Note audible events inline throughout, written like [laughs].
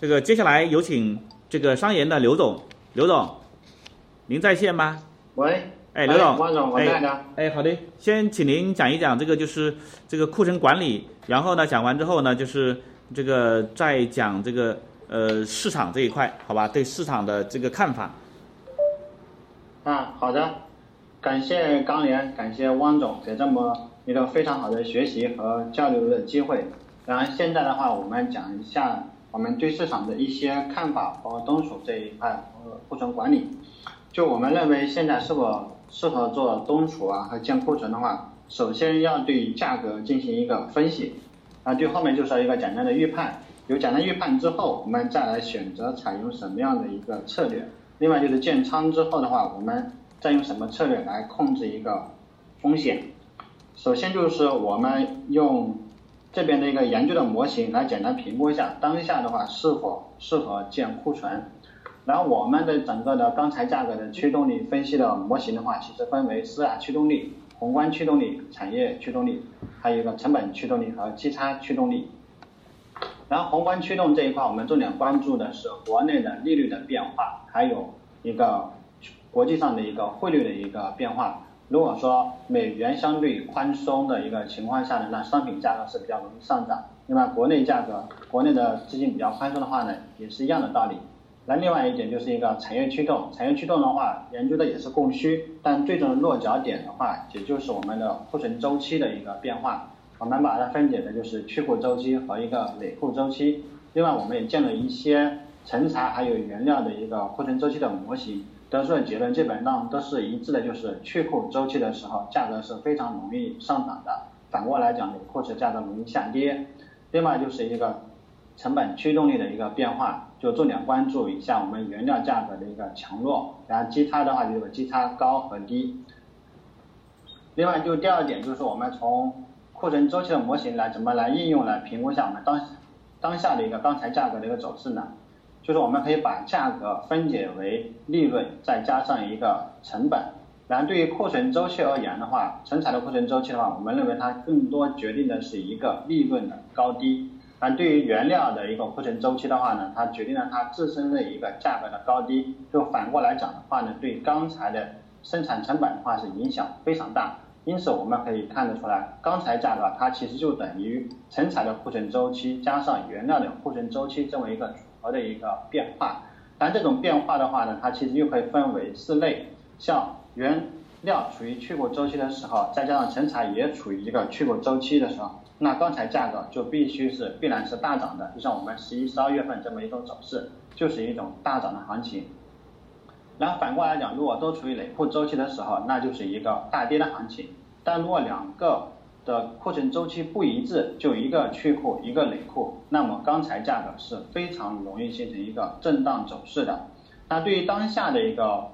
这个接下来有请这个商研的刘总，刘总，您在线吗？喂，哎，刘总，汪总，我在呢。哎，好的，先请您讲一讲这个就是这个库存管理，然后呢讲完之后呢就是这个再讲这个呃市场这一块，好吧？对市场的这个看法。啊，好的，感谢刚联，感谢汪总给这么一个非常好的学习和交流的机会。然后现在的话，我们讲一下我们对市场的一些看法和东储这一块和库存管理。就我们认为现在是否适合做东储啊和建库存的话，首先要对价格进行一个分析，啊，对后面就是一个简单的预判。有简单预判之后，我们再来选择采用什么样的一个策略。另外就是建仓之后的话，我们再用什么策略来控制一个风险？首先就是我们用这边的一个研究的模型来简单评估一下当下的话是否适合建库存。然后我们的整个的钢材价格的驱动力分析的模型的话，其实分为四大驱动力：宏观驱动力、产业驱动力，还有一个成本驱动力和基差驱动力。然后宏观驱动这一块，我们重点关注的是国内的利率的变化，还有一个国际上的一个汇率的一个变化。如果说美元相对宽松的一个情况下呢，那商品价格是比较容易上涨。另外，国内价格，国内的资金比较宽松的话呢，也是一样的道理。那另外一点就是一个产业驱动，产业驱动的话，研究的也是供需，但最终的落脚点的话，也就是我们的库存周期的一个变化。我们把它分解的就是去库周期和一个累库周期。另外，我们也建了一些成材还有原料的一个库存周期的模型，得出的结论基本上都是一致的，就是去库周期的时候价格是非常容易上涨的，反过来讲，累库时价格容易下跌。另外就是一个成本驱动力的一个变化，就重点关注一下我们原料价格的一个强弱，然后基差的话就是基差高和低。另外就第二点就是我们从库存周期的模型来怎么来应用来评估一下我们当当下的一个钢材价格的一个走势呢？就是我们可以把价格分解为利润再加上一个成本。然后对于库存周期而言的话，成材的库存周期的话，我们认为它更多决定的是一个利润的高低。而对于原料的一个库存周期的话呢，它决定了它自身的一个价格的高低。就反过来讲的话呢，对钢材的生产成本的话是影响非常大。因此我们可以看得出来，钢材价格它其实就等于成材的库存周期加上原料的库存周期这么一个组合的一个变化。但这种变化的话呢，它其实又可以分为四类，像原料处于去库周期的时候，再加上成材也处于一个去库周期的时候，那钢材价格就必须是必然是大涨的。就像我们十一、十二月份这么一种走势，就是一种大涨的行情。然后反过来讲，如果都处于累库周期的时候，那就是一个大跌的行情。但如果两个的库存周期不一致，就一个去库一个累库，那么钢材价格是非常容易形成一个震荡走势的。那对于当下的一个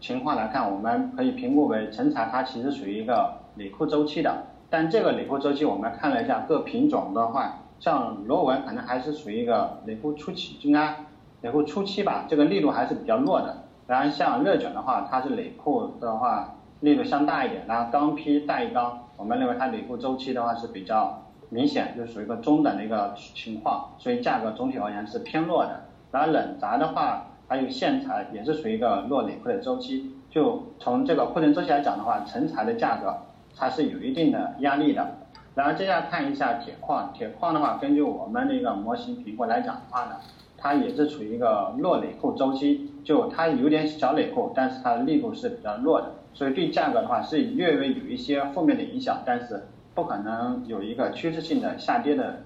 情况来看，我们可以评估为成材它其实属于一个累库周期的。但这个累库周期我们看了一下各品种的话，像螺纹可能还是属于一个累库初期，应该累库初期吧，这个力度还是比较弱的。然后像热卷的话，它是累库的话力度相大一点。然后钢坯、大一钢，我们认为它累库周期的话是比较明显，就属于一个中等的一个情况，所以价格总体而言是偏弱的。然后冷轧的话，还有线材也是属于一个弱累库的周期。就从这个库存周期来讲的话，成材的价格它是有一定的压力的。然后接下来看一下铁矿，铁矿的话，根据我们的一个模型评估来讲的话呢。它也是处于一个弱累库周期，就它有点小累库，但是它的力度是比较弱的，所以对价格的话是略微有一些负面的影响，但是不可能有一个趋势性的下跌的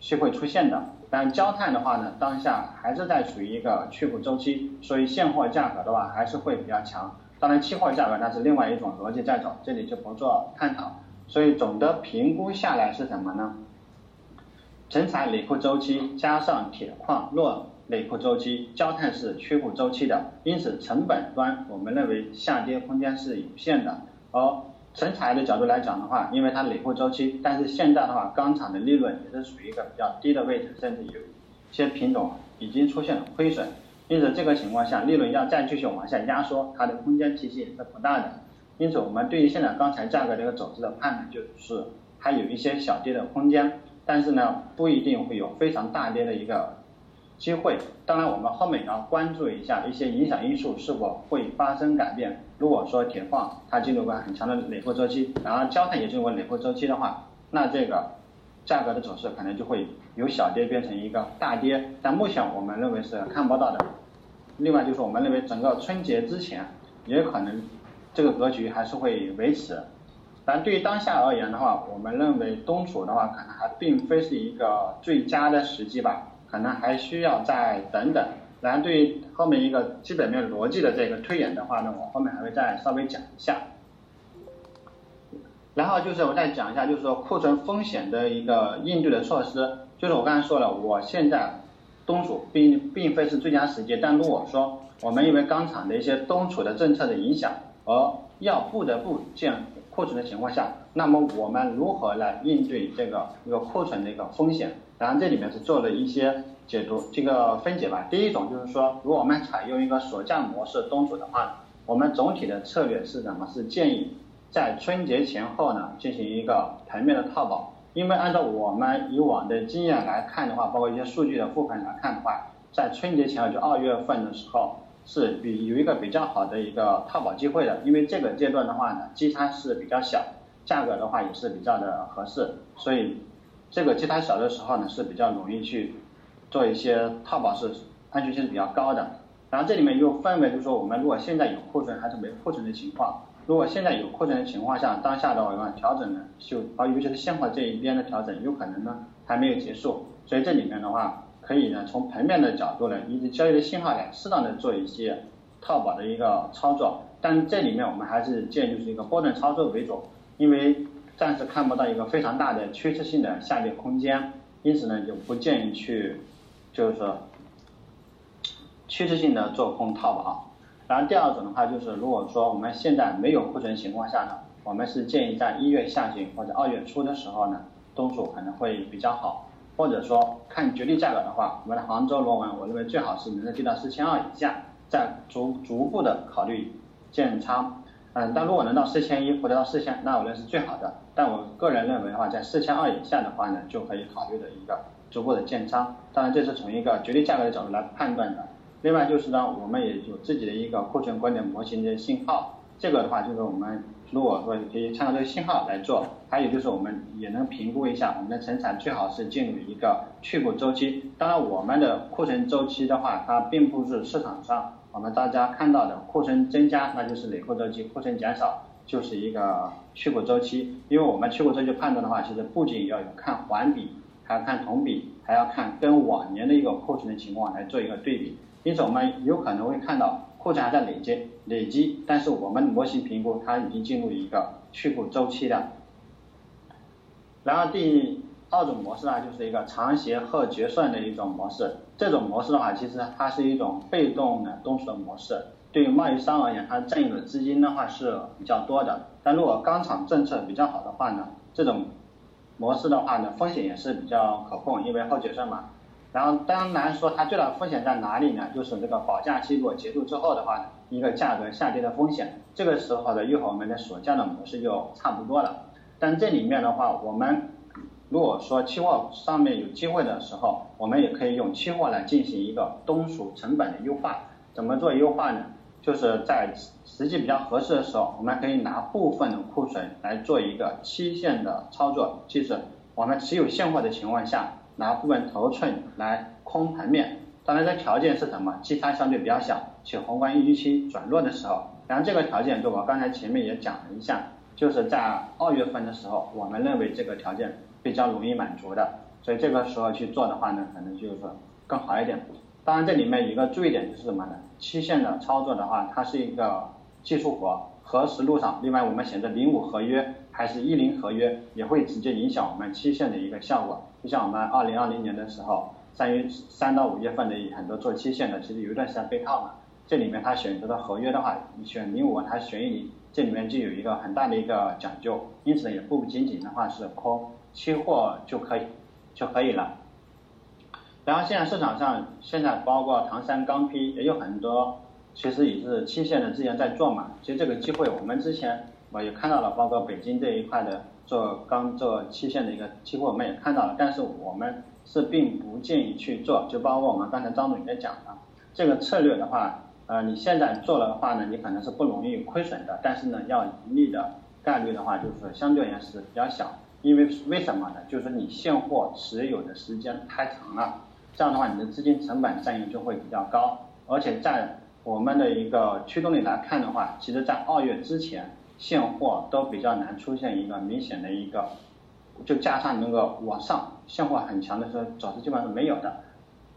机会出现的。但焦炭的话呢，当下还是在处于一个去库周期，所以现货价格的话还是会比较强。当然期货价格那是另外一种逻辑在走，这里就不做探讨。所以总的评估下来是什么呢？成材累库周期加上铁矿弱累库周期，焦炭是缺库周期的，因此成本端我们认为下跌空间是有限的。而成材的角度来讲的话，因为它累库周期，但是现在的话钢厂的利润也是属于一个比较低的位置，甚至有些品种已经出现了亏损，因此这个情况下利润要再继续往下压缩，它的空间其实也是不大的。因此我们对于现在钢材价格的一个走势的判断就是还有一些小跌的空间。但是呢，不一定会有非常大跌的一个机会。当然，我们后面也要关注一下一些影响因素是否会发生改变。如果说铁矿它进入过很强的累货周期，然后焦炭也进入过累货周期的话，那这个价格的走势可能就会由小跌变成一个大跌。但目前我们认为是看不到的。另外就是我们认为整个春节之前也可能这个格局还是会维持。但对于当下而言的话，我们认为冬储的话可能还并非是一个最佳的时机吧，可能还需要再等等。然后对于后面一个基本面逻辑的这个推演的话呢，我后面还会再稍微讲一下。然后就是我再讲一下，就是说库存风险的一个应对的措施。就是我刚才说了，我现在冬储并并非是最佳时机，但如果说我们因为钢厂的一些冬储的政策的影响，而要不得不建库存的情况下，那么我们如何来应对这个一个库存的一个风险？然后这里面是做了一些解读，这个分解吧。第一种就是说，如果我们采用一个锁价模式冬储的话，我们总体的策略是什么？是建议。在春节前后呢，进行一个盘面的套保，因为按照我们以往的经验来看的话，包括一些数据的复盘来看的话，在春节前后就二月份的时候，是比有一个比较好的一个套保机会的，因为这个阶段的话呢，基差是比较小，价格的话也是比较的合适，所以这个基差小的时候呢，是比较容易去做一些套保，是安全性是比较高的。然后这里面又分为就是说，我们如果现在有库存还是没库存的情况。如果现在有库存的情况下，当下的话调整呢，就啊尤其是现货这一边的调整，有可能呢还没有结束，所以这里面的话，可以呢从盘面的角度呢，以及交易的信号来适当的做一些套保的一个操作，但这里面我们还是建议就是一个波段操作为主，因为暂时看不到一个非常大的趋势性的下跌空间，因此呢就不建议去就是说趋势性的做空套保。然后第二种的话就是，如果说我们现在没有库存情况下呢，我们是建议在一月下旬或者二月初的时候呢，冬储可能会比较好，或者说看绝对价格的话，我们的杭州螺纹，我认为最好是能够跌到四千二以下，再逐逐步的考虑建仓。嗯，但如果能到四千一或者到四千，那我认为是最好的。但我个人认为的话，在四千二以下的话呢，就可以考虑的一个逐步的建仓。当然这是从一个绝对价格的角度来判断的。另外就是呢，我们也有自己的一个库存观点模型的信号，这个的话就是我们如果说可以参考这个信号来做，还有就是我们也能评估一下我们的成产最好是进入一个去库周期。当然我们的库存周期的话，它并不是市场上我们大家看到的库存增加那就是累库周期，库存减少就是一个去库周期。因为我们去库周期判断的话，其实不仅要有看环比，还要看同比，还要看跟往年的一个库存的情况来做一个对比。因此，我们有可能会看到库存还在累积，累积，但是我们模型评估它已经进入一个去库周期的。然后第二种模式呢，就是一个长协和结算的一种模式。这种模式的话，其实它是一种被动的东储的模式。对于贸易商而言，它占用的资金的话是比较多的。但如果钢厂政策比较好的话呢，这种模式的话呢，风险也是比较可控，因为后结算嘛。然后当然说它最大的风险在哪里呢？就是这个保价期如果结束之后的话，一个价格下跌的风险。这个时候的又和我们的锁价的模式就差不多了。但这里面的话，我们如果说期货上面有机会的时候，我们也可以用期货来进行一个冬储成本的优化。怎么做优化呢？就是在实际比较合适的时候，我们可以拿部分的库存来做一个期限的操作，就是我们持有现货的情况下。拿部分头寸来空盘面，当然这条件是什么？基差相对比较小，且宏观预期转弱的时候。然后这个条件，就我刚才前面也讲了一下，就是在二月份的时候，我们认为这个条件比较容易满足的，所以这个时候去做的话呢，可能就是说更好一点。当然这里面一个注意点就是什么呢？期限的操作的话，它是一个技术活，何时入场？另外我们选择零五合约还是一零合约，也会直接影响我们期限的一个效果。就像我们二零二零年的时候，三月三到五月份的很多做期限的，其实有一段时间被套嘛。这里面他选择的合约的话，你选零五，他选一零，这里面就有一个很大的一个讲究。因此呢，也不仅仅的话是空期货就可以就可以了。然后现在市场上现在包括唐山钢坯也有很多，其实也是期限的之前在做嘛。其实这个机会我们之前我也看到了，包括北京这一块的。做刚做期限的一个期货，我们也看到了，但是我们是并不建议去做，就包括我们刚才张总也讲了，这个策略的话，呃，你现在做了的话呢，你可能是不容易亏损的，但是呢，要盈利的概率的话，就是相对而言是比较小，因为为什么呢？就是你现货持有的时间太长了，这样的话你的资金成本占用就会比较高，而且在我们的一个驱动力来看的话，其实在二月之前，现货都比较难出现一个明显的一个。就加上那个往上现货很强的时候，走势基本上是没有的，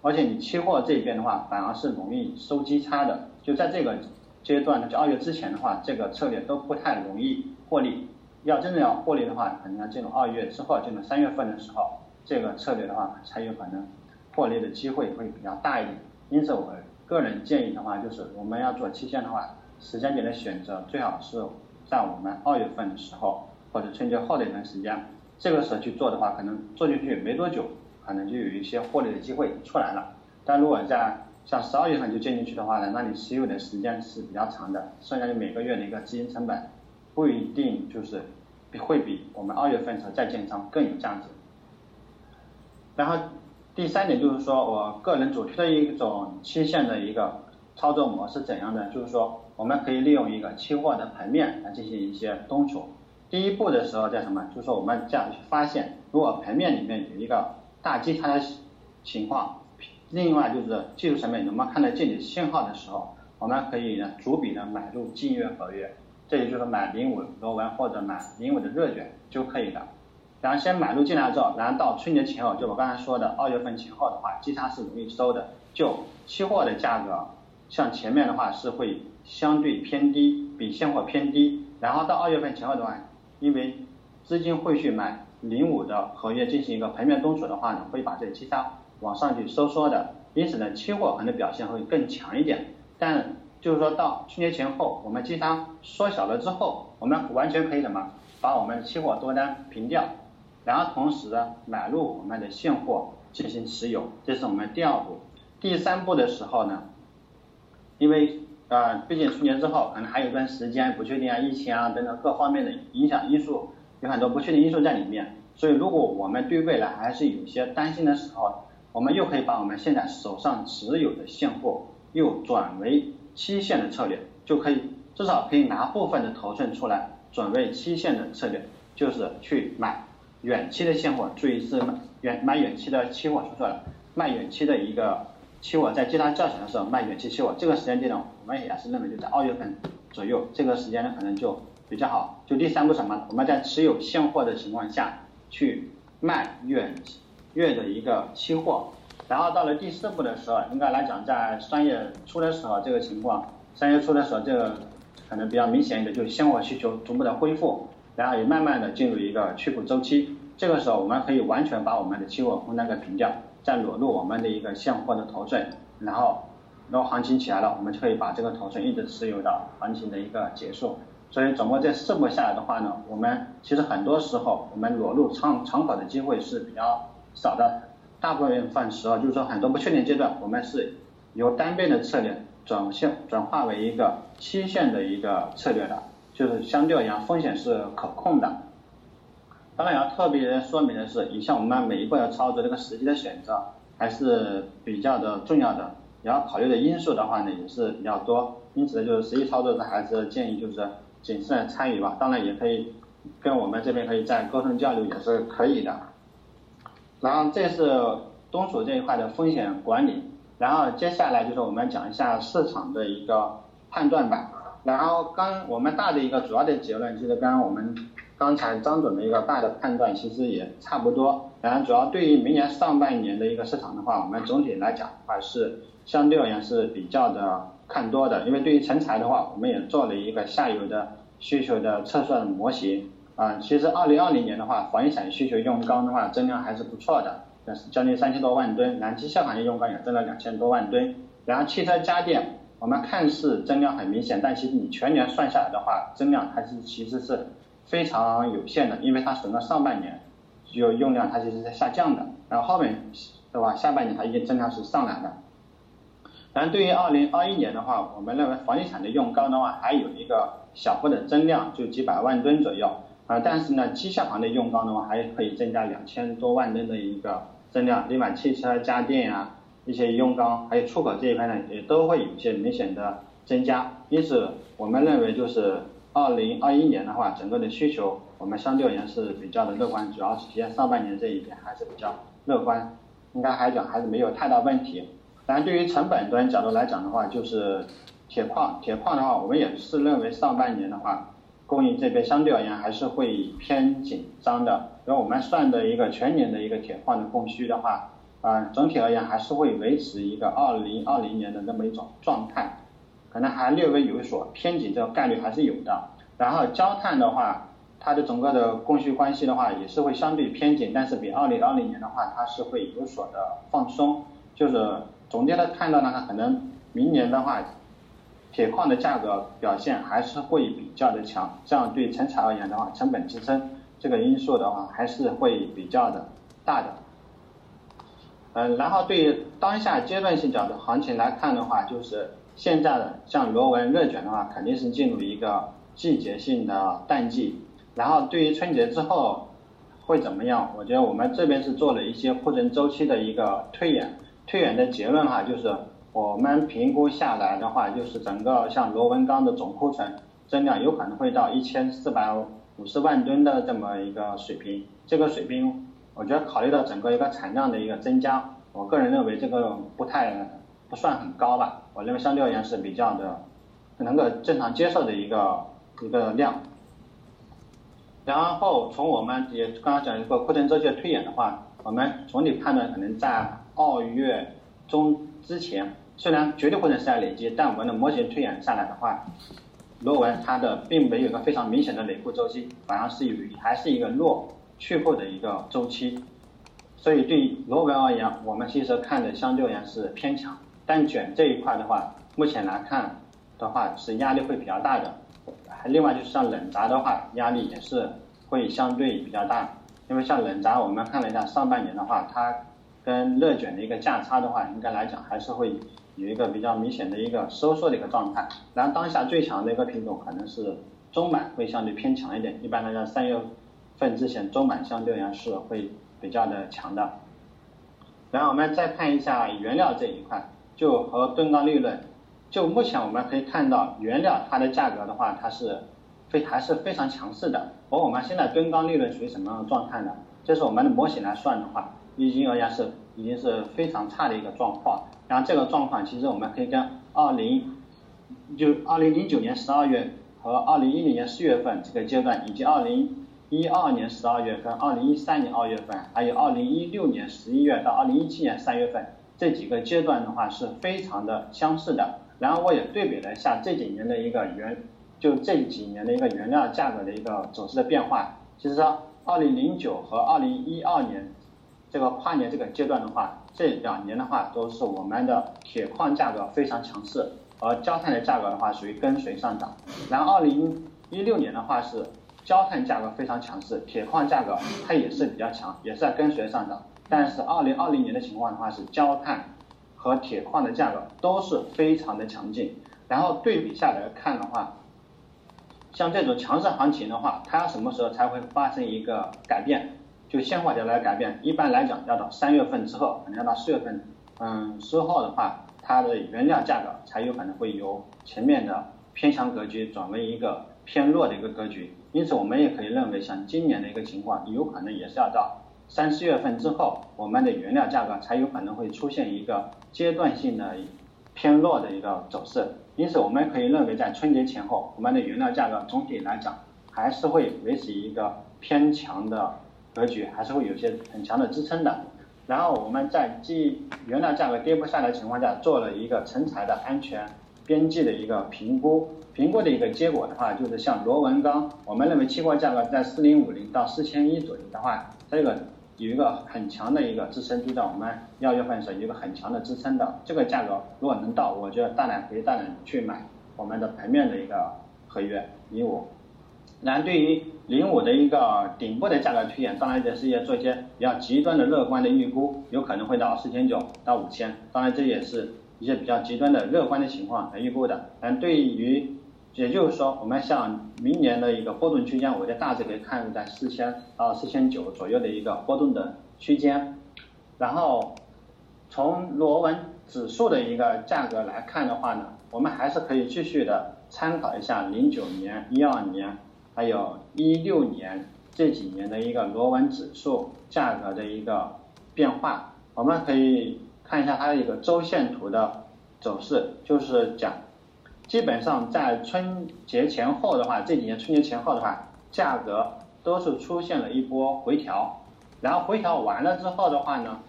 而且你期货这边的话，反而是容易收基差的。就在这个阶段呢，就二月之前的话，这个策略都不太容易获利。要真的要获利的话，可能要进入二月之后，进入三月份的时候，这个策略的话才有可能获利的机会会比较大一点。因此，我个人建议的话，就是我们要做期限的话，时间点的选择最好是在我们二月份的时候，或者春节后的一段时间。这个时候去做的话，可能做进去没多久，可能就有一些获利的机会出来了。但如果在像十二月份就进进去的话呢，那你持有的时间是比较长的，剩下的每个月的一个资金成本不一定就是会比我们二月份时候再建仓更有价值。然后第三点就是说我个人主推的一种期限的一个操作模式怎样的，就是说我们可以利用一个期货的盘面来进行一些东储。第一步的时候叫什么？就是说我们这样去发现，如果盘面里面有一个大基差的情况，另外就是技术层面能不能看得见你信号的时候，我们可以呢逐笔的买入近月合约，这也就是买零五螺纹或者买零五的热卷就可以了。然后先买入进来之后，然后到春节前后，就我刚才说的二月份前后的话，基差是容易收的，就期货的价格，像前面的话是会相对偏低，比现货偏低，然后到二月份前后的话。因为资金会去买零五的合约进行一个盘面东储的话呢，会把这个基差往上去收缩的，因此呢，期货可能表现会更强一点。但就是说到春节前后，我们基差缩小了之后，我们完全可以什么，把我们的期货多单平掉，然后同时呢买入我们的现货进行持有，这是我们第二步。第三步的时候呢，因为啊，毕竟春节之后可能还有一段时间不确定啊，疫情啊等等各方面的影响因素，有很多不确定因素在里面。所以如果我们对未来还是有些担心的时候，我们又可以把我们现在手上持有的现货又转为期限的策略，就可以至少可以拿部分的头寸出来转为期限的策略，就是去买远期的现货，注意是远买远期的期货说错了，卖远期的一个。期货在接单较小的时候卖远期期货，这个时间点呢，我们也是认为就在二月份左右，这个时间呢可能就比较好。就第三步什么？我们在持有现货的情况下去卖远月的一个期货，然后到了第四步的时候，应该来讲在三月初的时候这个情况，三月初的时候这个可能比较明显一点，就是现货需求逐步的恢复，然后也慢慢的进入一个去库周期，这个时候我们可以完全把我们的期货空单给平掉。再裸露我们的一个现货的头寸，然后，然后行情起来了，我们就可以把这个头寸一直持有到行情的一个结束。所以总共这四步下来的话呢，我们其实很多时候我们裸露长长跑的机会是比较少的，大部分时候就是说很多不确定阶段，我们是由单边的策略转向转化为一个期限的一个策略的，就是相对而言风险是可控的。当然也要特别说明的是，以下我们每一步的操作，这个时机的选择还是比较的重要的，也要考虑的因素的话呢也是比较多，因此呢就是实际操作的还是建议就是谨慎参与吧，当然也可以跟我们这边可以再沟通交流也是可以的。然后这是东储这一块的风险管理，然后接下来就是我们讲一下市场的一个判断吧。然后刚我们大的一个主要的结论就是刚刚我们。刚才张总的一个大的判断其实也差不多，然后主要对于明年上半年的一个市场的话，我们总体来讲的话是相对而言是比较的看多的，因为对于成材的话，我们也做了一个下游的需求的测算模型啊，其实二零二零年的话，房地产需求用钢的话增量还是不错的，将近三千多万吨，燃机械行业用钢也增了两千多万吨，然后汽车家电我们看似增量很明显，但其实你全年算下来的话，增量还是其实是。非常有限的，因为它整个上半年就用量它其实在下降的，然后后面对吧？下半年它一定增量是上来的。然后对于二零二一年的话，我们认为房地产的用钢的话还有一个小幅的增量，就几百万吨左右啊。但是呢，机械行的用钢的话还可以增加两千多万吨的一个增量，另外汽车、家电呀、一些用钢还有出口这一块呢，也都会有一些明显的增加。因此，我们认为就是二零二一年的话，整个的需求我们相对而言是比较的乐观，主要是体现上半年这一点还是比较乐观，应该还讲还是没有太大问题。当然，对于成本端角度来讲的话，就是铁矿，铁矿的话，我们也是认为上半年的话。供应这边相对而言还是会偏紧张的，然后我们算的一个全年的一个铁矿的供需的话，啊，整体而言还是会维持一个二零二零年的那么一种状态，可能还略微有所偏紧，这个概率还是有的。然后焦炭的话，它的整个的供需关系的话也是会相对偏紧，但是比二零二零年的话，它是会有所的放松，就是总结的看到呢，可能明年的话。铁矿的价格表现还是会比较的强，这样对成材而言的话，成本支撑这个因素的话还是会比较的大的。嗯，然后对于当下阶段性角度行情来看的话，就是现在的像螺纹热卷的话，肯定是进入一个季节性的淡季。然后对于春节之后会怎么样？我觉得我们这边是做了一些库存周期的一个推演，推演的结论哈就是。我们评估下来的话，就是整个像螺纹钢的总库存增量有可能会到一千四百五十万吨的这么一个水平。这个水平，我觉得考虑到整个一个产量的一个增加，我个人认为这个不太不算很高吧。我认为相对而言是比较的能够正常接受的一个一个量。然后从我们也刚刚讲一个库存周期的推演的话，我们总体判断可能在二月中之前。虽然绝对不能是在累积，但我们的模型推演下来的话，螺纹它的并没有一个非常明显的累库周期，反而是有还是一个弱去库的一个周期。所以对螺纹而言，我们其实看的相对而言是偏强，但卷这一块的话，目前来看的话是压力会比较大的。另外就是像冷轧的话，压力也是会相对比较大，因为像冷轧我们看了一下上半年的话，它跟热卷的一个价差的话，应该来讲还是会。有一个比较明显的一个收缩的一个状态，然后当下最强的一个品种可能是中板会相对偏强一点，一般来讲三月份之前中板相对而言是会比较的强的。然后我们再看一下原料这一块，就和吨钢利润，就目前我们可以看到原料它的价格的话，它是非还是非常强势的。而我们现在吨钢利润属于什么样的状态呢？这是我们的模型来算的话，已经而言是已经是非常差的一个状况。然后这个状况其实我们可以跟二零就二零零九年十二月和二零一零年四月份这个阶段，以及二零一二年十二月跟二零一三年二月份，还有二零一六年十一月到二零一七年三月份这几个阶段的话是非常的相似的。然后我也对比了一下这几年的一个原就这几年的一个原料价格的一个走势的变化。其实二零零九和二零一二年这个跨年这个阶段的话。这两年的话，都是我们的铁矿价格非常强势，而焦炭的价格的话属于跟随上涨。然后二零一六年的话是焦炭价格非常强势，铁矿价格它也是比较强，也是在跟随上涨。但是二零二零年的情况的话是焦炭和铁矿的价格都是非常的强劲。然后对比下来看的话，像这种强势行情的话，它要什么时候才会发生一个改变？就现货价来改变，一般来讲要到三月份之后，可能要到四月份，嗯，之后的话，它的原料价格才有可能会由前面的偏强格局转为一个偏弱的一个格局。因此，我们也可以认为，像今年的一个情况，有可能也是要到三四月份之后，我们的原料价格才有可能会出现一个阶段性的偏弱的一个走势。因此，我们可以认为，在春节前后，我们的原料价格总体来讲还是会维持一个偏强的。格局还是会有些很强的支撑的，然后我们在基原料价格跌不下来的情况下，做了一个成材的安全边际的一个评估，评估的一个结果的话，就是像螺纹钢，我们认为期货价格在四零五零到四千一左右的话，这个有一个很强的一个支撑，就在我们幺月份是有一个很强的支撑的，这个价格如果能到，我觉得大胆可以大胆去买我们的盘面的一个合约零五。然后对于零五的一个顶部的价格推演，当然也是要做一些比较极端的乐观的预估，有可能会到四千九到五千，当然这也是一些比较极端的乐观的情况来预估的。但，对于也就是说，我们像明年的一个波动区间，我觉得大致可以看在四千到四千九左右的一个波动的区间。然后从螺纹指数的一个价格来看的话呢，我们还是可以继续的参考一下零九年、一二年，还有一六年这几年的一个螺纹指数价格的一个变化。我们可以看一下它的一个周线图的走势，就是讲，基本上在春节前后的话，这几年春节前后的话，价格都是出现了一波回调，然后回调完了之后的话呢，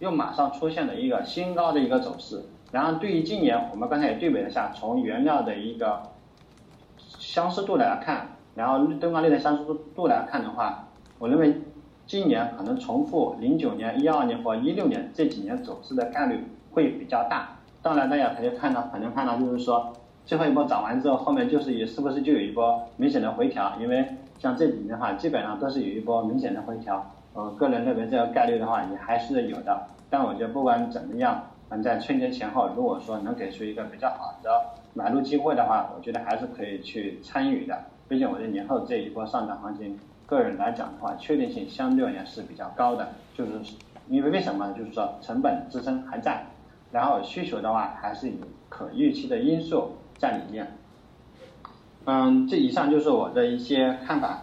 又马上出现了一个新高的一个走势。然后对于今年，我们刚才也对比了一下，从原料的一个相似度来看，然后灯光类的相似度来看的话，我认为今年可能重复零九年、一二年或一六年这几年走势的概率会比较大。当然，大家可以看到，可能看到就是说，最后一波涨完之后，后面就是也是不是就有一波明显的回调？因为像这几年的话，基本上都是有一波明显的回调。我个人认为这个概率的话，也还是有的。但我觉得不管怎么样。嗯，在春节前后，如果说能给出一个比较好的买入机会的话，我觉得还是可以去参与的。毕竟我觉得年后这一波上涨行情，个人来讲的话，确定性相对而言是比较高的。就是因为为什么？就是说成本支撑还在，然后需求的话还是有可预期的因素在里面。嗯，这以上就是我的一些看法。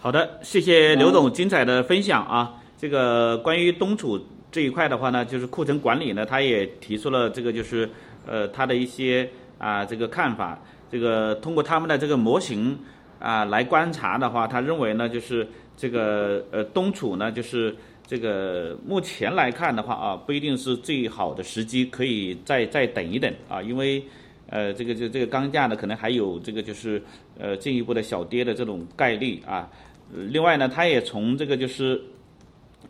好的，谢谢刘总精彩的分享啊！这个关于东储。这一块的话呢，就是库存管理呢，他也提出了这个就是呃他的一些啊这个看法，这个通过他们的这个模型啊来观察的话，他认为呢就是这个呃东储呢就是这个目前来看的话啊不一定是最好的时机，可以再再等一等啊，因为呃这个这这个钢价呢可能还有这个就是呃进一步的小跌的这种概率啊，另外呢他也从这个就是。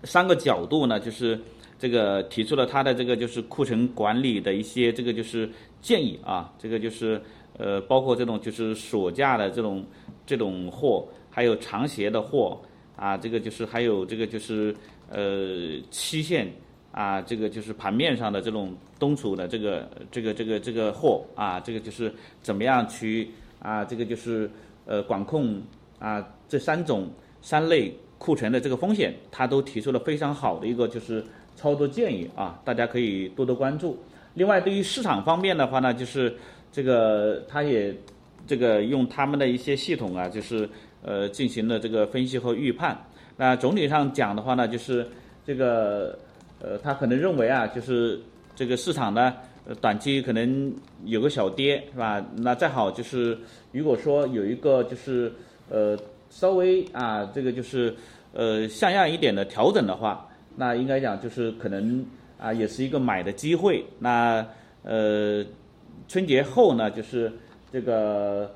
三个角度呢，就是这个提出了他的这个就是库存管理的一些这个就是建议啊，这个就是呃包括这种就是锁价的这种这种货，还有长协的货啊，这个就是还有这个就是呃期限啊，这个就是盘面上的这种东储的这个这个这个这个货啊，这个就是怎么样去啊，这个就是呃管控啊这三种三类。库存的这个风险，他都提出了非常好的一个就是操作建议啊，大家可以多多关注。另外，对于市场方面的话呢，就是这个他也这个用他们的一些系统啊，就是呃进行了这个分析和预判。那总体上讲的话呢，就是这个呃他可能认为啊，就是这个市场呢短期可能有个小跌是吧？那再好就是如果说有一个就是呃。稍微啊，这个就是呃像样一点的调整的话，那应该讲就是可能啊也是一个买的机会。那呃春节后呢，就是这个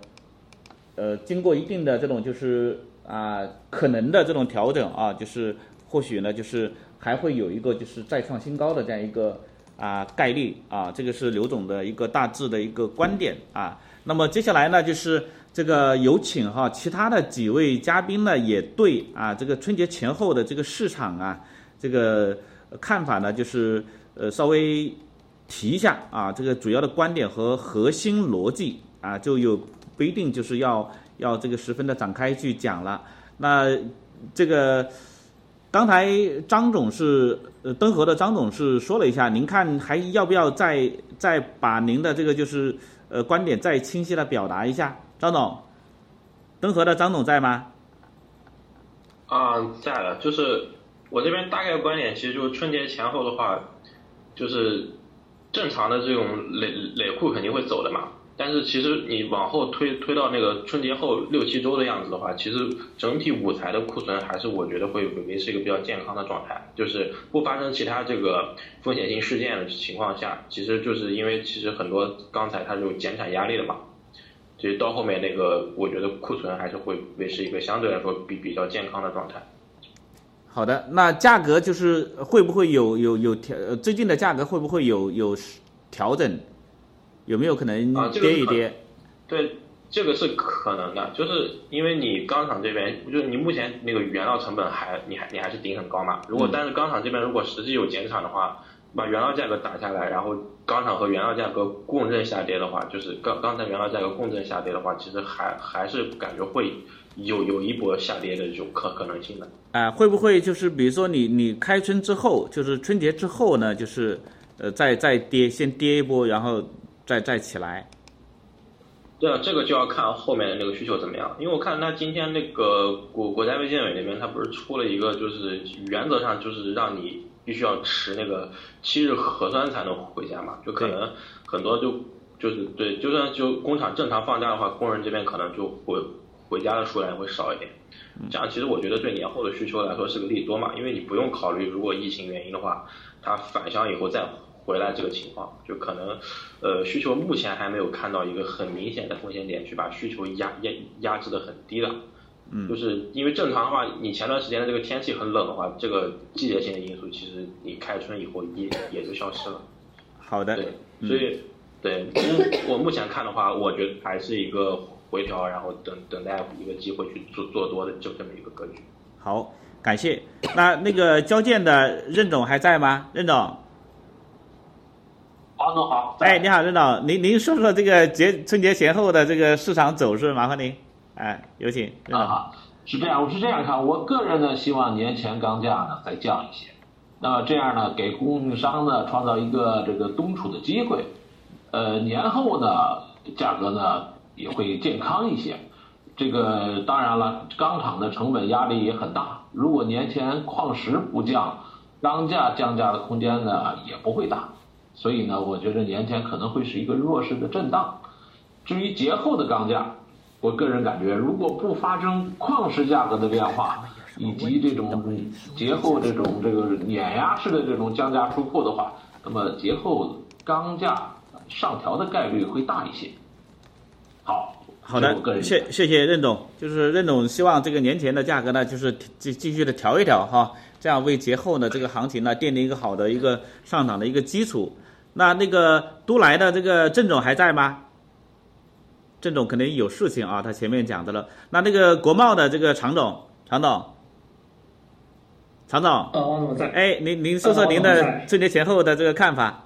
呃经过一定的这种就是啊可能的这种调整啊，就是或许呢就是还会有一个就是再创新高的这样一个啊概率啊，这个是刘总的一个大致的一个观点啊。那么接下来呢就是。这个有请哈，其他的几位嘉宾呢，也对啊，这个春节前后的这个市场啊，这个看法呢，就是呃稍微提一下啊，这个主要的观点和核心逻辑啊，就有不一定就是要要这个十分的展开去讲了。那这个刚才张总是呃登河的张总是说了一下，您看还要不要再再把您的这个就是呃观点再清晰的表达一下？张总，登河的张总在吗？啊，在了。就是我这边大概观点，其实就是春节前后的话，就是正常的这种累累库肯定会走的嘛。但是其实你往后推推到那个春节后六七周的样子的话，其实整体五材的库存还是我觉得会维持一个比较健康的状态，就是不发生其他这个风险性事件的情况下，其实就是因为其实很多钢材它是有减产压力的嘛。其实到后面那个，我觉得库存还是会维持一个相对来说比比较健康的状态。好的，那价格就是会不会有有有调？最近的价格会不会有有调整？有没有可能跌一跌？对，这个是可能的，就是因为你钢厂这边，就是你目前那个原料成本还你还你还是顶很高嘛。如果但是钢厂这边如果实际有减产的话，把原料价格打下来，然后钢厂和原料价格共振下跌的话，就是钢钢材原料价格共振下跌的话，其实还还是感觉会有有一波下跌的这种可可能性的。啊、会不会就是比如说你你开春之后，就是春节之后呢，就是呃再再跌，先跌一波，然后再再起来。对啊，这个就要看后面的那个需求怎么样。因为我看他今天那个国国家卫健委那边，他不是出了一个，就是原则上就是让你必须要持那个七日核酸才能回家嘛，就可能很多就就是对，就算就工厂正常放假的话，工人这边可能就回回家的数量会少一点。这样其实我觉得对年后的需求来说是个利多嘛，因为你不用考虑如果疫情原因的话，它返乡以后再回来这个情况，就可能呃需求目前还没有看到一个很明显的风险点去把需求压压压制的很低的。嗯就是因为正常的话，你前段时间的这个天气很冷的话，这个季节性的因素其实你开春以后也也就消失了。好的，对，所以对，目我目前看的话，我觉得还是一个回调，然后等等待一个机会去做做多的就这么一个格局。好，感谢。那那个交建的任总还在吗？任总，王总好，哎，你好，任总，您您说说这个节春节前后的这个市场走势，麻烦您，哎，有请任总。啊，是这样，我是这样看，我个人呢希望年前钢价呢再降一些，那么这样呢给供应商呢创造一个这个冬储的机会，呃，年后呢价格呢也会健康一些。这个当然了，钢厂的成本压力也很大，如果年前矿石不降，钢价降价的空间呢也不会大，所以呢，我觉得年前可能会是一个弱势的震荡。至于节后的钢价，我个人感觉，如果不发生矿石价格的变化，以及这种节后这种这个碾压式的这种降价突破的话，那么节后钢价上调的概率会大一些。好，好的谢谢谢任总，就是任总希望这个年前的价格呢，就是继继续的调一调哈，这样为节后呢这个行情呢奠定一个好的一个上涨的一个基础。那那个都来的这个郑总还在吗？郑总肯定有事情啊，他前面讲的了。那那个国贸的这个常总，常总，常总，呃，王总在。哎，您您说说您的春节前后的这个看法？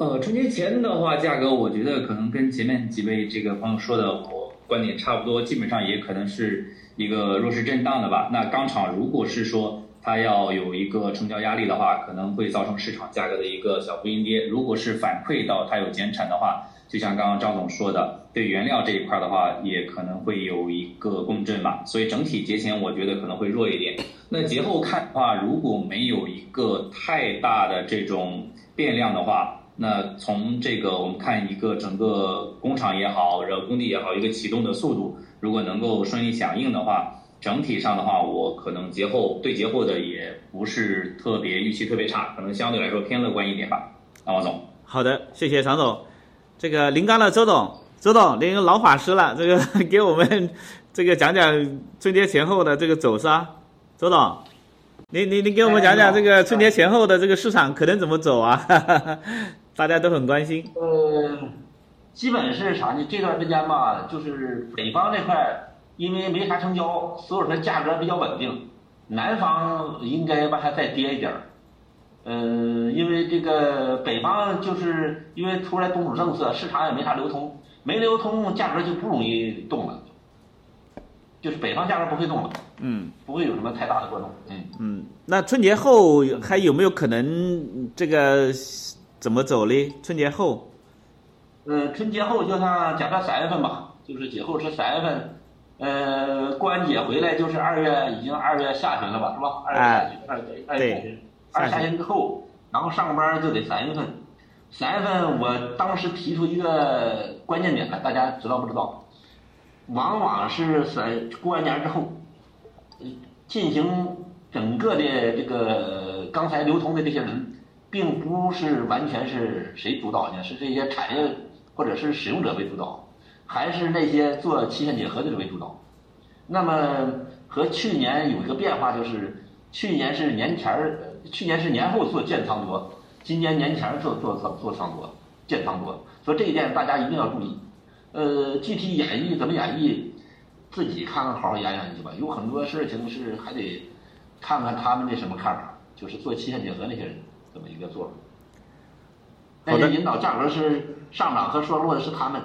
呃，春节前的话，价格我觉得可能跟前面几位这个朋友说的，我观点差不多，基本上也可能是一个弱势震荡的吧。那钢厂如果是说它要有一个成交压力的话，可能会造成市场价格的一个小幅阴跌。如果是反馈到它有减产的话，就像刚刚张总说的，对原料这一块的话，也可能会有一个共振吧。所以整体节前我觉得可能会弱一点。那节后看的话，如果没有一个太大的这种变量的话，那从这个我们看一个整个工厂也好，然后工地也好，一个启动的速度，如果能够顺利响应的话，整体上的话，我可能节后对节后的也不是特别预期特别差，可能相对来说偏乐观一点吧。啊，王总。好的，谢谢常总。这个临钢的周总，周总，您老法师了，这个 [laughs] 给我们 [laughs] 这个讲讲春节前后的这个走势啊，周总，您您您给我们讲讲这个春节前后的这个市场可能怎么走啊？[laughs] 大家都很关心。呃，基本是啥呢？这段时间吧，就是北方这块因为没啥成交，所以说价格比较稳定。南方应该把它再跌一点儿。呃，因为这个北方就是因为出来冬储政策，市场也没啥流通，没流通，价格就不容易动了。就是北方价格不会动了，嗯不会有什么太大的波动。嗯。嗯，那春节后还有没有可能这个怎么走嘞？春节后，呃，春节后就像假设三月份吧，就是节后是三月份，呃，过完节回来就是二月，已经二月下旬了吧，是吧？二月下旬，二月二月下旬，二月下旬之后，然后上班就得三月份。三月份我当时提出一个关键点来，大家知道不知道？往往是三过完年之后，呃进行整个的这个钢材流通的这些人，并不是完全是谁主导呢？是这些产业或者是使用者为主导，还是那些做期限结合的人为主导？那么和去年有一个变化，就是去年是年前儿，去年是年后做建仓多，今年年前做做做做仓多，建仓多，所以这一点大家一定要注意。呃，具体演绎怎么演绎，自己看看好好研究研究吧。有很多事情是还得看看他们的什么看法，就是做期限结合那些人。这么一个做法。好的。引导价格是上涨和说落的是他们。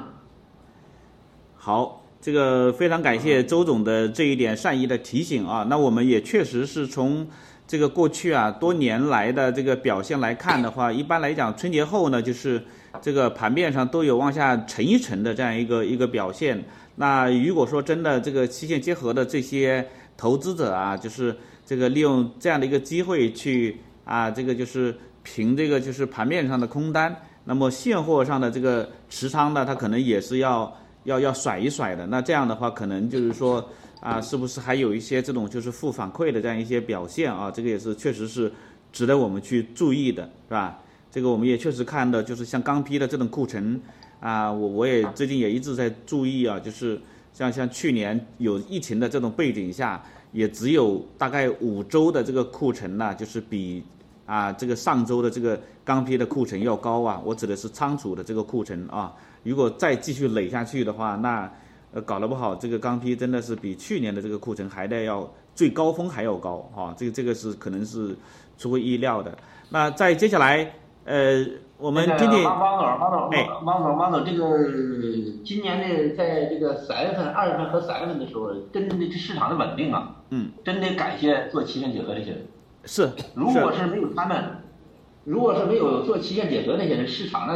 好，这个非常感谢周总的这一点善意的提醒啊。那我们也确实是从这个过去啊多年来的这个表现来看的话，一般来讲春节后呢，就是这个盘面上都有往下沉一沉的这样一个一个表现。那如果说真的这个期限结合的这些投资者啊，就是这个利用这样的一个机会去啊，这个就是凭这个就是盘面上的空单，那么现货上的这个持仓呢，它可能也是要。要要甩一甩的，那这样的话，可能就是说啊，是不是还有一些这种就是负反馈的这样一些表现啊？这个也是确实是值得我们去注意的，是吧？这个我们也确实看到，就是像钢坯的这种库存啊，我我也最近也一直在注意啊，就是像像去年有疫情的这种背景下，也只有大概五周的这个库存呢，就是比啊这个上周的这个钢坯的库存要高啊。我指的是仓储的这个库存啊。如果再继续垒下去的话，那呃搞得不好，这个钢坯真的是比去年的这个库存还得要最高峰还要高啊！这个这个是可能是出乎意料的。那在接下来，呃，我们听听王王总，王总，王总，王总，这个今年的在这个三月份、二月份和三月份的时候，真的这市场的稳定啊，嗯，真得感谢做期限结合这些人。是，如果是没有他们，如果是没有做期限解合那些人，市场那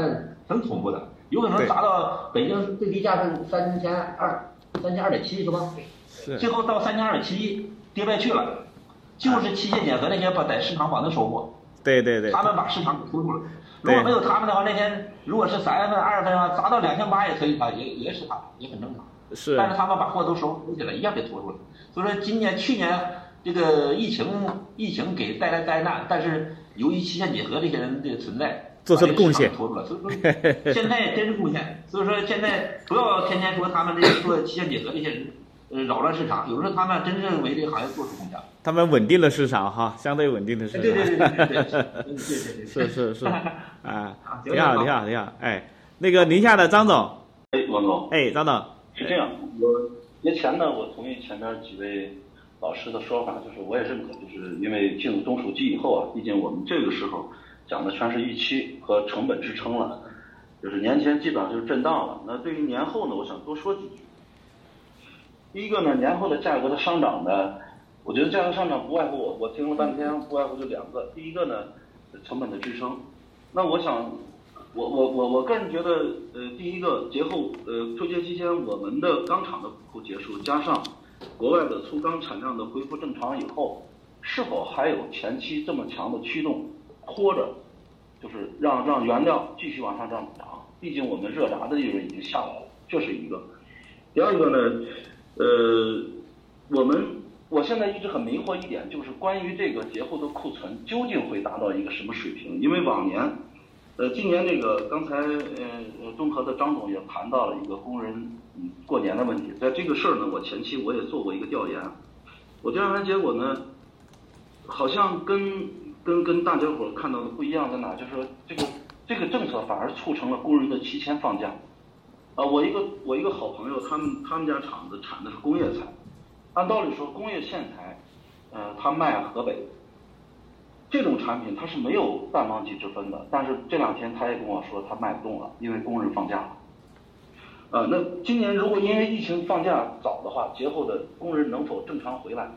很恐怖的。有可能砸到北京最低价是三千二，三千二点七是吧？是。最后到三千二点七跌败去了，就是期限结合那些把在市场把那收获。对对对。他们把市场给拖住了。如果没有他们的话，那天如果是三月份、二月份的话，砸到两千八也可以啊，也也是他，也很正常。是。但是他们把货都收收起来，一样给拖住了。所以说今年、去年这个疫情疫情给带来灾难，但是由于期限结合这些人的存在。做出了贡献，所以说现在真是贡献。所以说现在不要天天说他们这个做期限结合这些人，呃，扰乱市场。有时候他们真正为这个行业做出贡献。他们稳定了市场哈，相对稳定的市场。对对对对对对对是是是 [laughs] 啊，你好你好你好，哎，那个宁夏的张总。哎，王总。哎，张总。是这样，我年前呢，我同意前面几位老师的说法，就是我也认可，就是因为进入冬暑季以后啊，毕竟我们这个时候。讲的全是预期和成本支撑了，就是年前基本上就是震荡了。那对于年后呢，我想多说几句。第一个呢，年后的价格的上涨呢，我觉得价格上涨不外乎我我听了半天，不外乎就两个。第一个呢，成本的支撑。那我想，我我我我个人觉得，呃，第一个节后呃春节期间我们的钢厂的补库结束，加上国外的粗钢产量的恢复正常以后，是否还有前期这么强的驱动？拖着，就是让让原料继续往上涨涨，毕竟我们热轧的利润已经下来了，这是一个。第二个呢，呃，我们我现在一直很迷惑一点，就是关于这个节后的库存究竟会达到一个什么水平？因为往年，呃，今年这个刚才呃综合的张总也谈到了一个工人嗯过年的问题，在这个事儿呢，我前期我也做过一个调研，我调研结果呢，好像跟。跟跟大家伙看到的不一样在哪？就是说这个这个政策反而促成了工人的提前放假。啊，我一个我一个好朋友，他们他们家厂子产的是工业材，按道理说工业线材，呃，他卖河北，这种产品它是没有淡旺季之分的。但是这两天他也跟我说他卖不动了，因为工人放假了。呃，那今年如果因为疫情放假早的话，节后的工人能否正常回来？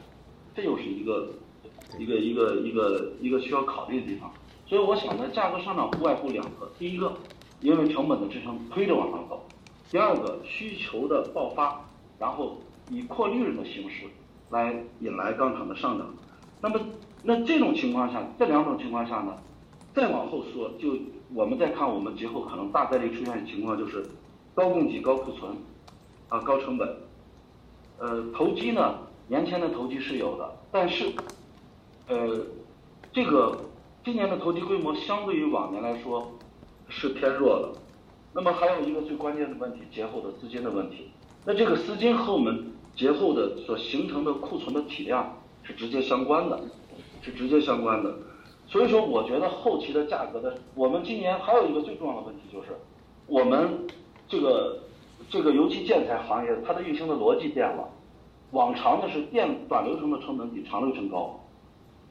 这又是一个。一个一个一个一个需要考虑的地方，所以我想呢，价格上涨不外乎两个，第一个，因为成本的支撑推着往上走；第二个，需求的爆发，然后以扩利润的形式来引来钢厂的上涨。那么，那这种情况下，这两种情况下呢，再往后说，就我们再看我们节后可能大概率出现的情况就是高供给高库存，啊高成本，呃投机呢，年前的投机是有的，但是。呃，这个今年的投机规模相对于往年来说是偏弱的。那么还有一个最关键的问题，节后的资金的问题。那这个资金和我们节后的所形成的库存的体量是直接相关的，是直接相关的。所以说，我觉得后期的价格的，我们今年还有一个最重要的问题就是，我们这个这个油气建材行业它的运行的逻辑变了，往常的是电短流程的成本比长流程高。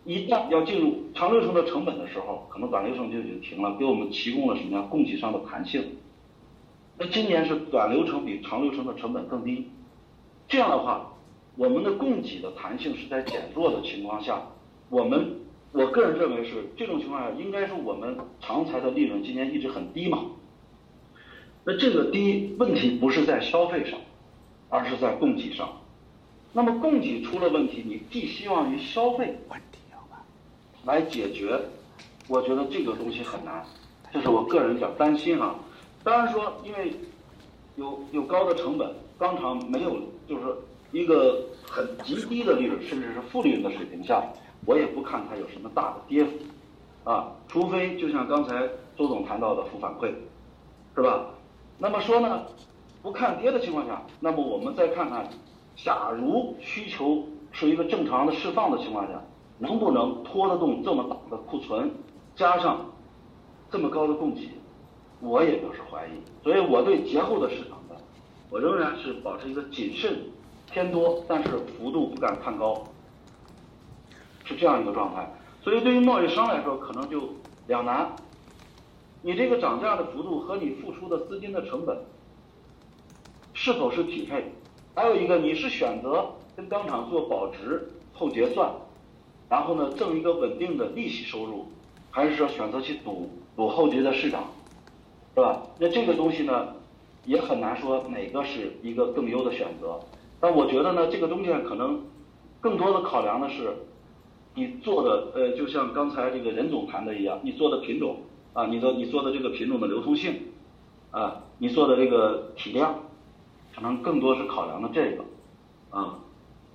一旦要进入长流程的成本的时候，可能短流程就已经停了，给我们提供了什么样？供给上的弹性。那今年是短流程比长流程的成本更低，这样的话，我们的供给的弹性是在减弱的情况下，我们我个人认为是这种情况下，应该是我们长材的利润今年一直很低嘛。那这个低问题不是在消费上，而是在供给上。那么供给出了问题，你寄希望于消费来解决，我觉得这个东西很难，这是我个人比较担心啊。当然说，因为有有高的成本，钢厂没有就是一个很极低的利润，甚至是负利润的水平下，我也不看它有什么大的跌幅啊，除非就像刚才周总谈到的负反馈，是吧？那么说呢，不看跌的情况下，那么我们再看看，假如需求是一个正常的释放的情况下。能不能拖得动这么大的库存，加上这么高的供给，我也表示怀疑。所以我对节后的市场呢，我仍然是保持一个谨慎偏多，但是幅度不敢看高，是这样一个状态。所以对于贸易商来说，可能就两难：你这个涨价的幅度和你付出的资金的成本是否是匹配？还有一个，你是选择跟钢厂做保值后结算？然后呢，挣一个稳定的利息收入，还是说选择去赌赌后节的市涨，是吧？那这个东西呢，也很难说哪个是一个更优的选择。但我觉得呢，这个东西可能更多的考量的是，你做的呃，就像刚才这个任总谈的一样，你做的品种啊，你的你做的这个品种的流通性啊，你做的这个体量，可能更多是考量的这个啊，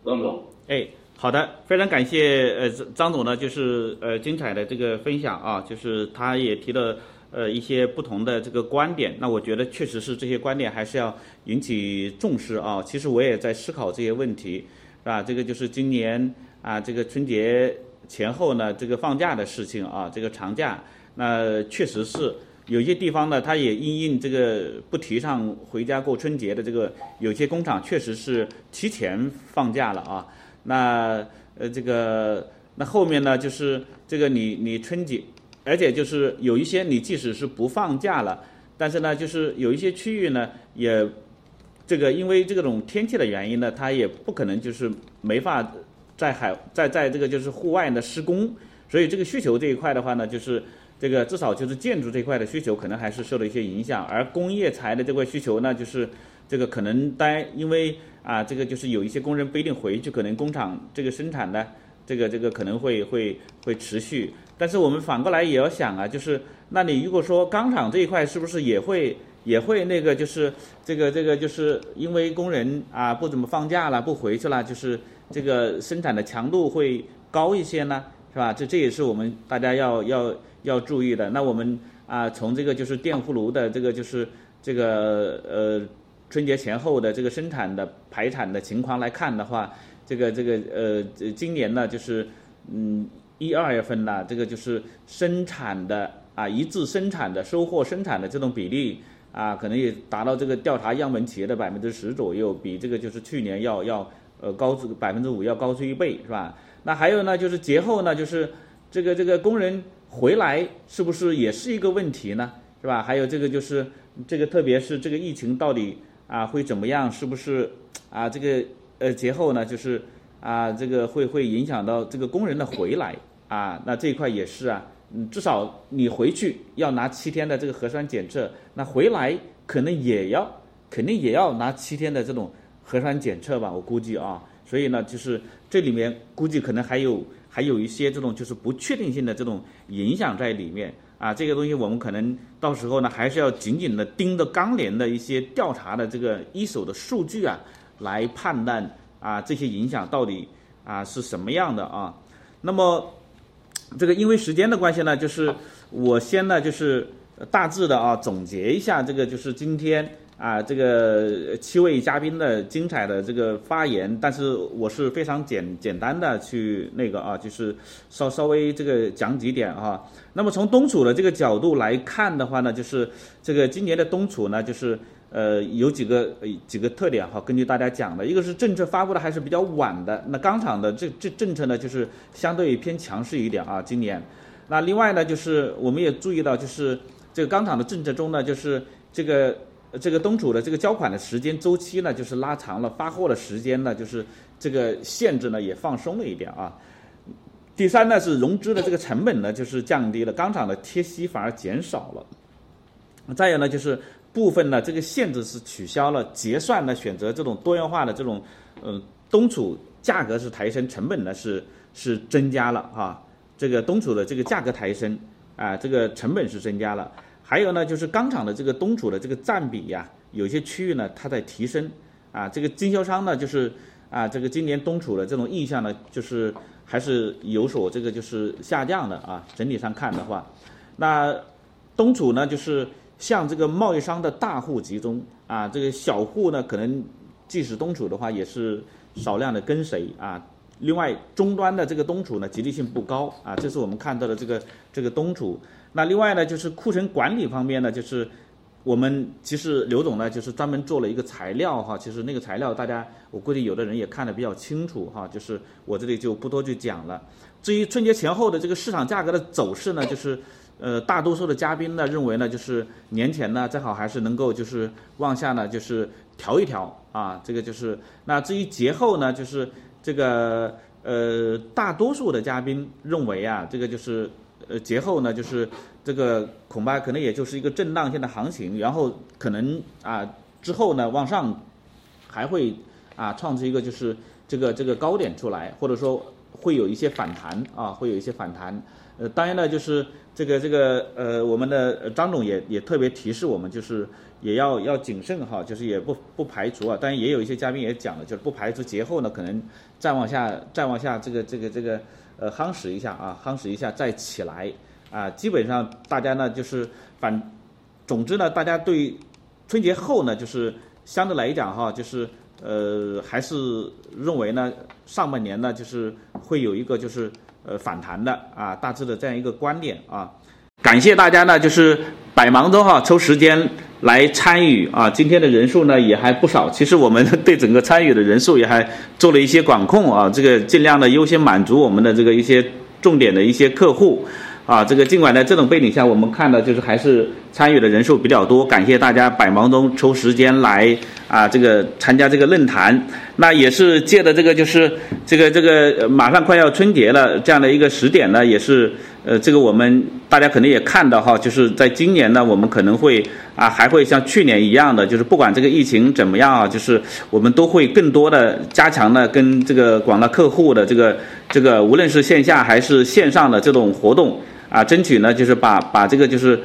王总，哎。好的，非常感谢呃张总呢，就是呃精彩的这个分享啊，就是他也提了呃一些不同的这个观点，那我觉得确实是这些观点还是要引起重视啊。其实我也在思考这些问题，是吧？这个就是今年啊这个春节前后呢这个放假的事情啊，这个长假，那确实是有些地方呢，它也因应这个不提倡回家过春节的这个，有些工厂确实是提前放假了啊。那呃，这个那后面呢，就是这个你你春节，而且就是有一些你即使是不放假了，但是呢，就是有一些区域呢，也这个因为这种天气的原因呢，它也不可能就是没法在海在在这个就是户外的施工，所以这个需求这一块的话呢，就是这个至少就是建筑这一块的需求可能还是受了一些影响，而工业材的这块需求呢，就是这个可能待因为。啊，这个就是有一些工人不一定回去，可能工厂这个生产呢，这个这个可能会会会持续。但是我们反过来也要想啊，就是那你如果说钢厂这一块是不是也会也会那个就是这个这个就是因为工人啊不怎么放假了不回去了，就是这个生产的强度会高一些呢，是吧？这这也是我们大家要要要注意的。那我们啊从这个就是电磁炉的这个就是这个呃。春节前后的这个生产的排产的情况来看的话，这个这个呃，今年呢就是嗯一二月份呢，这个就是生产的啊一致生产的收获生产的这种比例啊，可能也达到这个调查样本企业的百分之十左右，比这个就是去年要要呃高出百分之五要高出一倍是吧？那还有呢，就是节后呢，就是这个这个工人回来是不是也是一个问题呢？是吧？还有这个就是这个特别是这个疫情到底。啊，会怎么样？是不是啊？这个呃节后呢，就是啊，这个会会影响到这个工人的回来啊。那这一块也是啊，嗯，至少你回去要拿七天的这个核酸检测，那回来可能也要，肯定也要拿七天的这种核酸检测吧，我估计啊。所以呢，就是这里面估计可能还有还有一些这种就是不确定性的这种影响在里面。啊，这个东西我们可能到时候呢，还是要紧紧的盯着钢联的一些调查的这个一手的数据啊，来判断啊这些影响到底啊是什么样的啊。那么这个因为时间的关系呢，就是我先呢就是大致的啊总结一下这个就是今天。啊，这个七位嘉宾的精彩的这个发言，但是我是非常简简单的去那个啊，就是稍稍微这个讲几点啊。那么从东储的这个角度来看的话呢，就是这个今年的东储呢，就是呃，有几个几个特点哈，根据大家讲的，一个是政策发布的还是比较晚的，那钢厂的这这政策呢，就是相对偏强势一点啊，今年。那另外呢，就是我们也注意到，就是这个钢厂的政策中呢，就是这个这个东储的这个交款的时间周期呢，就是拉长了，发货的时间呢，就是这个限制呢也放松了一点啊。第三呢是融资的这个成本呢就是降低了，钢厂的贴息反而减少了。再有呢就是部分呢这个限制是取消了，结算呢选择这种多元化的这种，呃东储价格是抬升，成本呢是是增加了哈。这个东储的这个价格抬升，啊，这个成本是增加了。还有呢，就是钢厂的这个东储的这个占比呀，有些区域呢它在提升，啊，这个经销商呢就是啊，这个今年东储的这种意向呢，就是还是有所这个就是下降的啊。整体上看的话，那东储呢就是向这个贸易商的大户集中啊，这个小户呢可能即使东储的话也是少量的跟随啊。另外，终端的这个东储呢，吉利性不高啊，这是我们看到的这个这个东储。那另外呢，就是库存管理方面呢，就是我们其实刘总呢，就是专门做了一个材料哈，其实那个材料大家我估计有的人也看得比较清楚哈，就是我这里就不多去讲了。至于春节前后的这个市场价格的走势呢，就是呃大多数的嘉宾呢认为呢，就是年前呢最好还是能够就是往下呢就是调一调啊，这个就是那至于节后呢就是。这个呃，大多数的嘉宾认为啊，这个就是呃节后呢，就是这个恐怕可能也就是一个震荡性的行情，然后可能啊之后呢往上还会啊创出一个就是这个这个高点出来，或者说会有一些反弹啊，会有一些反弹。呃，当然呢，就是这个这个呃，我们的张总也也特别提示我们，就是也要要谨慎哈，就是也不不排除啊。当然也有一些嘉宾也讲了，就是不排除节后呢可能再往下再往下这个这个这个呃夯实一下啊，夯实一下再起来啊。基本上大家呢就是反，总之呢，大家对春节后呢就是相对来讲哈，就是呃还是认为呢上半年呢就是会有一个就是。呃，反弹的啊，大致的这样一个观点啊，感谢大家呢，就是百忙中哈抽时间来参与啊，今天的人数呢也还不少，其实我们 [laughs] 对整个参与的人数也还做了一些管控啊，这个尽量的优先满足我们的这个一些重点的一些客户。啊，这个尽管在这种背景下，我们看到就是还是参与的人数比较多，感谢大家百忙中抽时间来啊，这个参加这个论坛。那也是借的这个就是这个这个马上快要春节了这样的一个时点呢，也是。呃，这个我们大家肯定也看到哈，就是在今年呢，我们可能会啊，还会像去年一样的，就是不管这个疫情怎么样啊，就是我们都会更多的加强呢，跟这个广大客户的这个这个，无论是线下还是线上的这种活动啊，争取呢，就是把把这个就是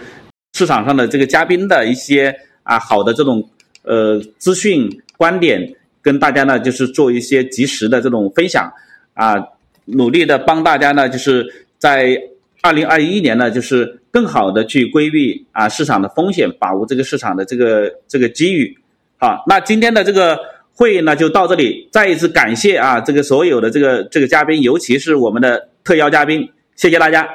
市场上的这个嘉宾的一些啊好的这种呃资讯观点，跟大家呢就是做一些及时的这种分享啊，努力的帮大家呢就是在。二零二一年呢，就是更好的去规避啊市场的风险，把握这个市场的这个这个机遇。好，那今天的这个会议呢就到这里，再一次感谢啊这个所有的这个这个嘉宾，尤其是我们的特邀嘉宾，谢谢大家。